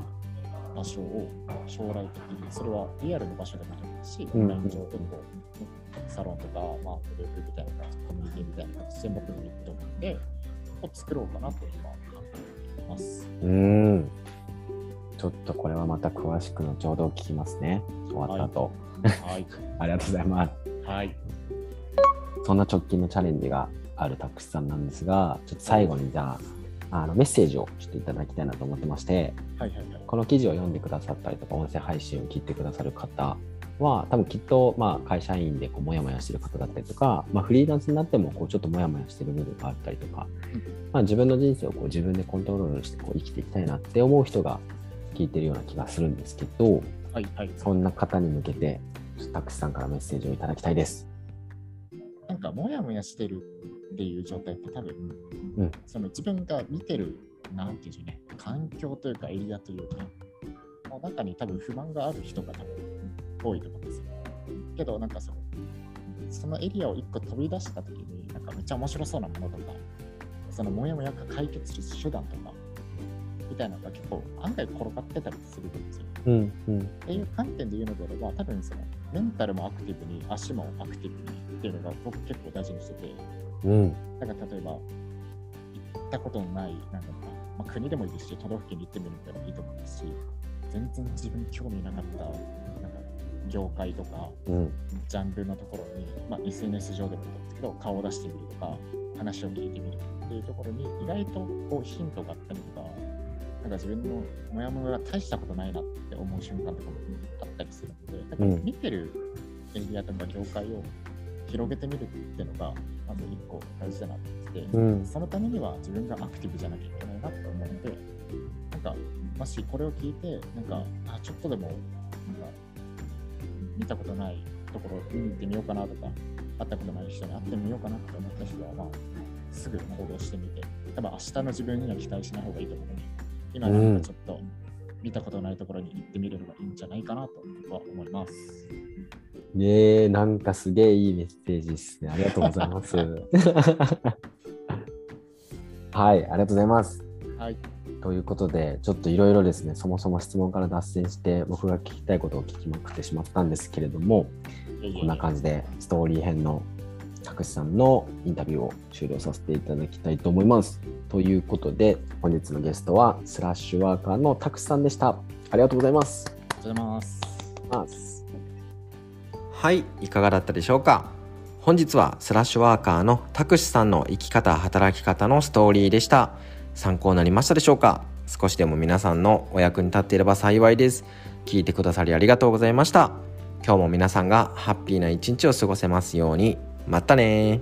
S2: 場所を将来的に、それはリアルの場所でもあるし、オンライン上でこう、サロンとか、まあ、グループみたいなコミュニティみたいな形で持ってもいいと思うんで、を作ろうかなと今考えています。
S1: うんちょっとこれはまた詳しく後ほど聞きますね。終わった後。
S2: はい。はい、<laughs>
S1: ありがとうございます。
S2: はい。
S1: そんな直近のチャレンジがあるタクシさんなんですが、ちょっと最後にじゃあ、あのメッセージをちょっといただきたいなと思ってまして、
S2: はいはいはい、
S1: この記事を読んでくださったりとか、音声配信を聞いてくださる方は、多分きっと、まあ、会社員でこうモヤモヤしてる方だったりとか、まあ、フリーランスになってもこうちょっとモヤモヤしてる部分があったりとか、まあ、自分の人生をこう自分でコントロールしてこう生きていきたいなって思う人が聞いてるような気がするんですけど、
S2: はいはい、
S1: そんな方に向けて、タクシさんからメッセージをいただきたいです。
S2: なんか、もやもやしてるっていう状態って多分、うん、その自分が見てる、なんていうんでしょうね、環境というかエリアというか、の中に多分不満がある人が多分多いと思うんですよ。けど、なんかその、そのエリアを一個飛び出したときに、なんかめっちゃ面白そうなものとか、そのもやもやが解決する手段とか、みたいなのが結構案外転がってたりするんですよ。
S1: うんうん、っ
S2: ていう観点で言うのであれば、多分そのメンタルもアクティブに、足もアクティブにっていうのが僕結構大事にしてて、
S1: うん、
S2: だから例えば、行ったことのない、なんか、まあ、国でもいいですし、都道府県に行ってみるのでもいいと思うし、全然自分興味なかった業界とか、
S1: うん、
S2: ジャンルのところに、まあ、SNS 上でもいいんですけど、顔を出してみるとか、話を聞いてみるっていうところに、意外とこうヒントがあったりとか、なんか自分のモヤモヤが大したことないなって思う瞬間とかもあったりするので、なん。か見てるエリアとか業界を広げてみるっていうのが、まず一個大事だなってて、うん、そのためには自分がアクティブじゃなきゃいけないなって思うので、なんか、もしこれを聞いて、なんか、あ、ちょっとでも、なんか、見たことないところ見てみようかなとか、会ったことない人に会ってみようかなって思った人は、まあ、すぐ行動してみて、多分明日の自分には期待しない方がいいと思うので、今なんかちょっと見たことないところに行ってみるのがいいんじゃないかなと僕は思います。
S1: ねえ、なんかすげえいいメッセージですね。ありがとうございます。<laughs> はい、ありがとうございます。
S2: はい。
S1: ということでちょっといろいろですねそもそも質問から脱線して僕が聞きたいことを聞きまくってしまったんですけれどもこんな感じでストーリー編のたくしさんのインタビューを終了させていただきたいと思います。ということで本日のゲストはスラッシュワーカーのたくしさんでした。ありがとうございます。
S2: ありがとうございます。
S1: はいいかがだったでしょうか本日はスラッシュワーカーのたくしさんの生き方働き方のストーリーでした参考になりましたでしょうか？少しでも皆さんのお役に立っていれば幸いです。聞いてくださりありがとうございました。今日も皆さんがハッピーな一日を過ごせますように。またね